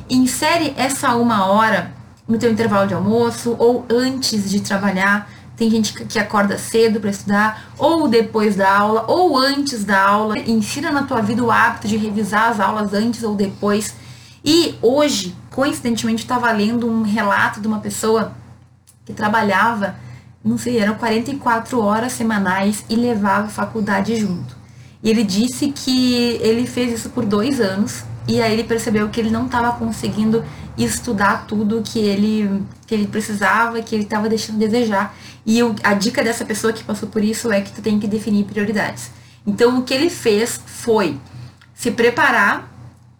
Insere essa uma hora no teu intervalo de almoço ou antes de trabalhar. Tem gente que acorda cedo para estudar, ou depois da aula, ou antes da aula. Ensina na tua vida o hábito de revisar as aulas antes ou depois. E hoje, coincidentemente, estava lendo um relato de uma pessoa que trabalhava, não sei, eram 44 horas semanais e levava a faculdade junto. E ele disse que ele fez isso por dois anos e aí ele percebeu que ele não estava conseguindo estudar tudo que ele, que ele precisava, que ele estava deixando de desejar. E o, a dica dessa pessoa que passou por isso é que tu tem que definir prioridades. Então o que ele fez foi se preparar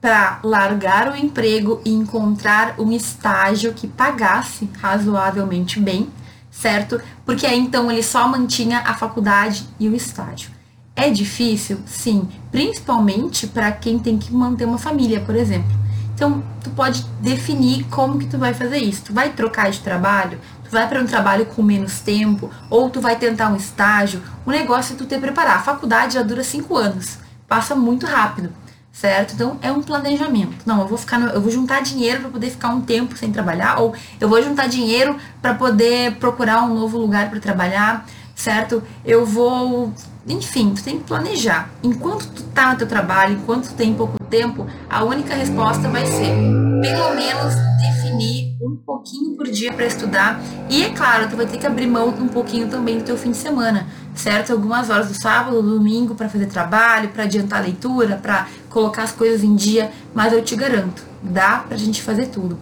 para largar o emprego e encontrar um estágio que pagasse razoavelmente bem, certo? Porque aí então ele só mantinha a faculdade e o estágio. É difícil? Sim, principalmente para quem tem que manter uma família, por exemplo. Então, tu pode definir como que tu vai fazer isso. Tu vai trocar de trabalho, tu vai para um trabalho com menos tempo, ou tu vai tentar um estágio. O negócio é tu te preparar. A faculdade já dura cinco anos, passa muito rápido, certo? Então, é um planejamento. Não, eu vou ficar, no, eu vou juntar dinheiro para poder ficar um tempo sem trabalhar, ou eu vou juntar dinheiro para poder procurar um novo lugar para trabalhar, certo? Eu vou enfim, tu tem que planejar. Enquanto tu tá no teu trabalho, enquanto tu tem pouco tempo, a única resposta vai ser, pelo menos, definir um pouquinho por dia para estudar. E é claro, tu vai ter que abrir mão um pouquinho também do teu fim de semana, certo? Algumas horas do sábado, do domingo para fazer trabalho, para adiantar a leitura, para colocar as coisas em dia, mas eu te garanto, dá pra gente fazer tudo.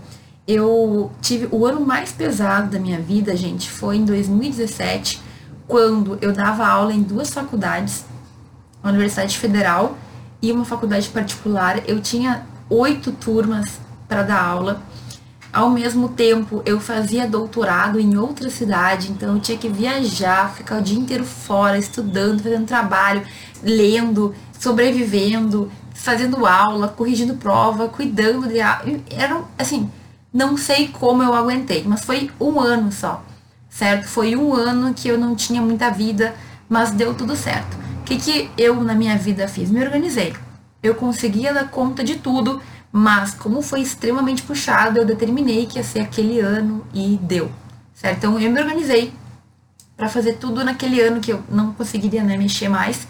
eu tive o ano mais pesado da minha vida, gente, foi em 2017, quando eu dava aula em duas faculdades, a Universidade Federal e uma faculdade particular. Eu tinha oito turmas para dar aula. Ao mesmo tempo, eu fazia doutorado em outra cidade, então eu tinha que viajar, ficar o dia inteiro fora, estudando, fazendo trabalho, lendo, sobrevivendo, fazendo aula, corrigindo prova, cuidando de. Era assim, não sei como eu aguentei, mas foi um ano só, certo? Foi um ano que eu não tinha muita vida, mas deu tudo certo. O que, que eu na minha vida fiz? Me organizei. Eu conseguia dar conta de tudo, mas como foi extremamente puxado, eu determinei que ia ser aquele ano e deu, certo? Então eu me organizei para fazer tudo naquele ano que eu não conseguiria né, mexer mais.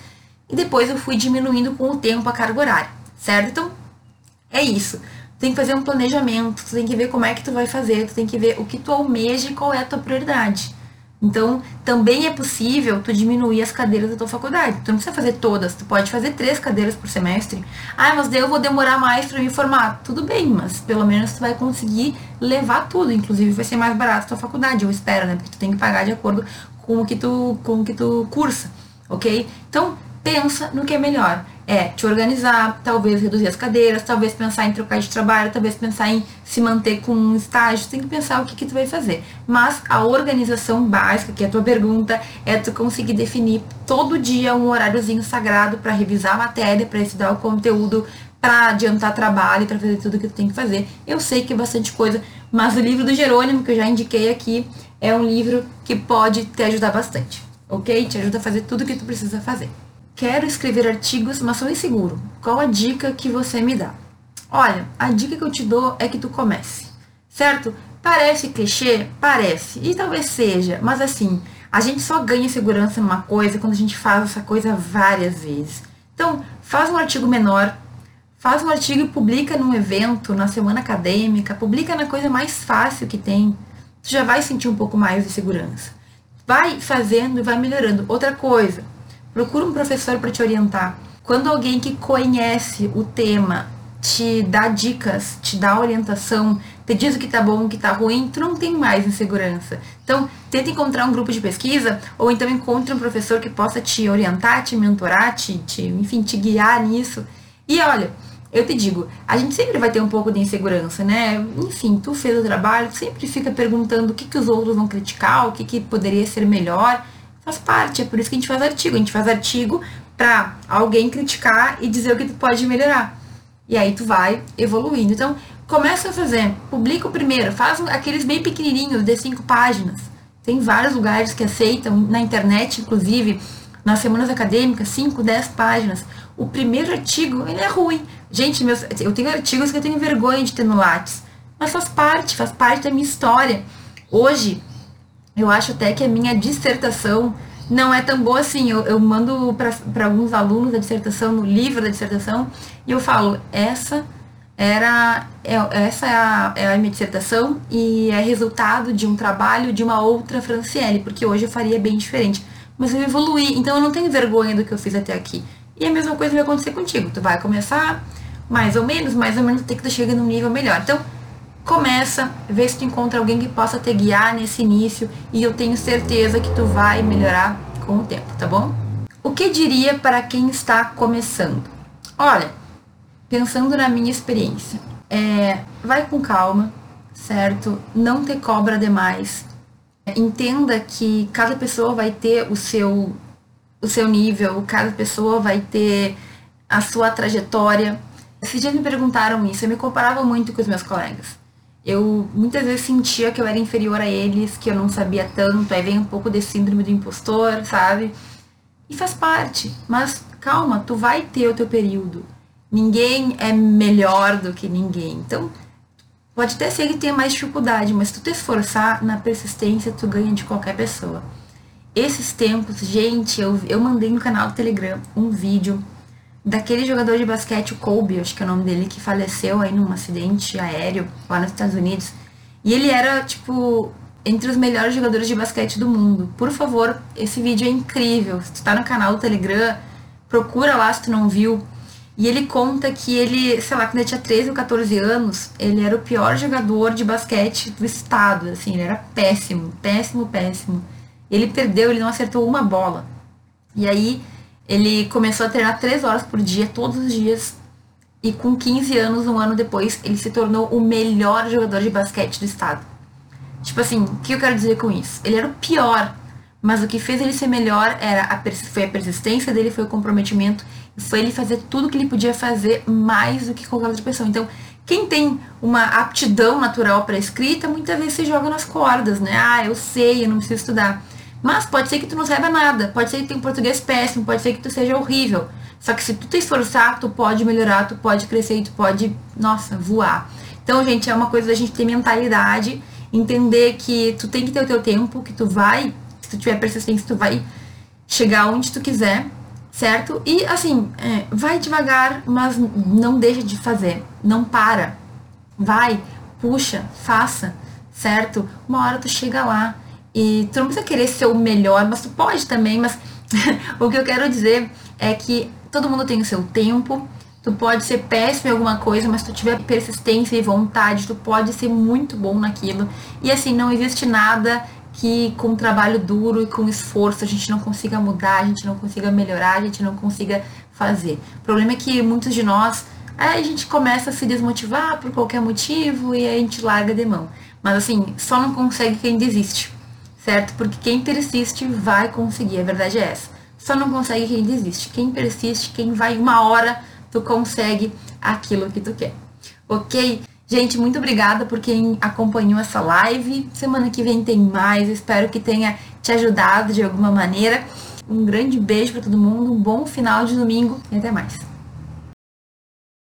E depois eu fui diminuindo com o tempo a carga horária, certo? Então é isso tem que fazer um planejamento, tu tem que ver como é que tu vai fazer, tu tem que ver o que tu almeja e qual é a tua prioridade. Então, também é possível tu diminuir as cadeiras da tua faculdade. Tu não precisa fazer todas, tu pode fazer três cadeiras por semestre. Ah, mas daí eu vou demorar mais para me formar. Tudo bem, mas pelo menos tu vai conseguir levar tudo. Inclusive vai ser mais barato a tua faculdade, eu espero, né? Porque tu tem que pagar de acordo com o que tu, com o que tu cursa, ok? Então, pensa no que é melhor é te organizar, talvez reduzir as cadeiras, talvez pensar em trocar de trabalho, talvez pensar em se manter com um estágio, tem que pensar o que, que tu vai fazer. Mas a organização básica, que é a tua pergunta, é tu conseguir definir todo dia um horáriozinho sagrado para revisar a matéria, para estudar o conteúdo, para adiantar trabalho, para fazer tudo que tu tem que fazer. Eu sei que é bastante coisa, mas o livro do Jerônimo, que eu já indiquei aqui, é um livro que pode te ajudar bastante, ok? Te ajuda a fazer tudo que tu precisa fazer. Quero escrever artigos, mas sou inseguro. Qual a dica que você me dá? Olha, a dica que eu te dou é que tu comece, certo? Parece clichê? Parece. E talvez seja, mas assim, a gente só ganha segurança numa coisa quando a gente faz essa coisa várias vezes. Então, faz um artigo menor, faz um artigo e publica num evento, na semana acadêmica, publica na coisa mais fácil que tem. Tu já vai sentir um pouco mais de segurança. Vai fazendo e vai melhorando. Outra coisa, Procura um professor para te orientar. Quando alguém que conhece o tema te dá dicas, te dá orientação, te diz o que tá bom, o que tá ruim, tu não tem mais insegurança. Então, tenta encontrar um grupo de pesquisa ou então encontre um professor que possa te orientar, te mentorar, te, te enfim, te guiar nisso. E olha, eu te digo, a gente sempre vai ter um pouco de insegurança, né? Enfim, tu fez o trabalho, sempre fica perguntando o que, que os outros vão criticar, o que, que poderia ser melhor faz parte. É por isso que a gente faz artigo. A gente faz artigo para alguém criticar e dizer o que tu pode melhorar. E aí tu vai evoluindo. Então, começa a fazer. Publica o primeiro. Faz aqueles bem pequenininhos, de cinco páginas. Tem vários lugares que aceitam, na internet, inclusive, nas semanas acadêmicas, 5, 10 páginas. O primeiro artigo, ele é ruim. Gente, meus, eu tenho artigos que eu tenho vergonha de ter no Lattes. Mas faz parte, faz parte da minha história. Hoje, eu acho até que a minha dissertação não é tão boa assim. Eu, eu mando para alguns alunos a dissertação, no livro da dissertação, e eu falo, essa era é, essa é a, é a minha dissertação e é resultado de um trabalho de uma outra Franciele, porque hoje eu faria bem diferente. Mas eu evoluí, então eu não tenho vergonha do que eu fiz até aqui. E a mesma coisa vai acontecer contigo. Tu vai começar mais ou menos, mais ou menos até que tu chega num nível melhor. Então, começa, vê se tu encontra alguém que possa te guiar nesse início e eu tenho certeza que tu vai melhorar com o tempo, tá bom? O que diria para quem está começando? Olha, pensando na minha experiência, é, vai com calma, certo? Não te cobra demais. Entenda que cada pessoa vai ter o seu o seu nível, cada pessoa vai ter a sua trajetória. Esses dias me perguntaram isso, eu me comparava muito com os meus colegas eu muitas vezes sentia que eu era inferior a eles, que eu não sabia tanto, aí vem um pouco desse síndrome do impostor, sabe? E faz parte, mas calma, tu vai ter o teu período. Ninguém é melhor do que ninguém. Então, pode até ser que tenha mais dificuldade, mas se tu te esforçar na persistência, tu ganha de qualquer pessoa. Esses tempos, gente, eu, eu mandei no canal do Telegram um vídeo daquele jogador de basquete, o Kobe, acho que é o nome dele, que faleceu aí num acidente aéreo lá nos Estados Unidos. E ele era, tipo, entre os melhores jogadores de basquete do mundo. Por favor, esse vídeo é incrível. Se tu tá no canal do Telegram, procura lá se tu não viu. E ele conta que ele, sei lá, quando ele tinha 13 ou 14 anos, ele era o pior jogador de basquete do estado, assim, ele era péssimo, péssimo, péssimo. Ele perdeu, ele não acertou uma bola. E aí ele começou a treinar 3 horas por dia, todos os dias. E com 15 anos, um ano depois, ele se tornou o melhor jogador de basquete do estado. Tipo assim, o que eu quero dizer com isso? Ele era o pior, mas o que fez ele ser melhor era a, foi a persistência dele, foi o comprometimento, foi ele fazer tudo que ele podia fazer mais do que qualquer outra pessoa. Então, quem tem uma aptidão natural para escrita, muitas vezes se joga nas cordas, né? Ah, eu sei, eu não preciso estudar. Mas pode ser que tu não saiba nada, pode ser que tu tenha português péssimo, pode ser que tu seja horrível. Só que se tu te esforçar, tu pode melhorar, tu pode crescer e tu pode, nossa, voar. Então, gente, é uma coisa da gente ter mentalidade, entender que tu tem que ter o teu tempo, que tu vai, se tu tiver persistência, tu vai chegar onde tu quiser, certo? E assim, é, vai devagar, mas não deixa de fazer, não para. Vai, puxa, faça, certo? Uma hora tu chega lá. E tu não precisa querer ser o melhor, mas tu pode também, mas o que eu quero dizer é que todo mundo tem o seu tempo. Tu pode ser péssimo em alguma coisa, mas tu tiver persistência e vontade, tu pode ser muito bom naquilo. E assim, não existe nada que com trabalho duro e com esforço a gente não consiga mudar, a gente não consiga melhorar, a gente não consiga fazer. O problema é que muitos de nós, a gente começa a se desmotivar por qualquer motivo e a gente larga de mão. Mas assim, só não consegue quem desiste, certo? Porque quem persiste vai conseguir, a verdade é essa. Só não consegue quem desiste. Quem persiste, quem vai uma hora, tu consegue aquilo que tu quer. Ok? Gente, muito obrigada por quem acompanhou essa live. Semana que vem tem mais. Espero que tenha te ajudado de alguma maneira. Um grande beijo para todo mundo, um bom final de domingo e até mais.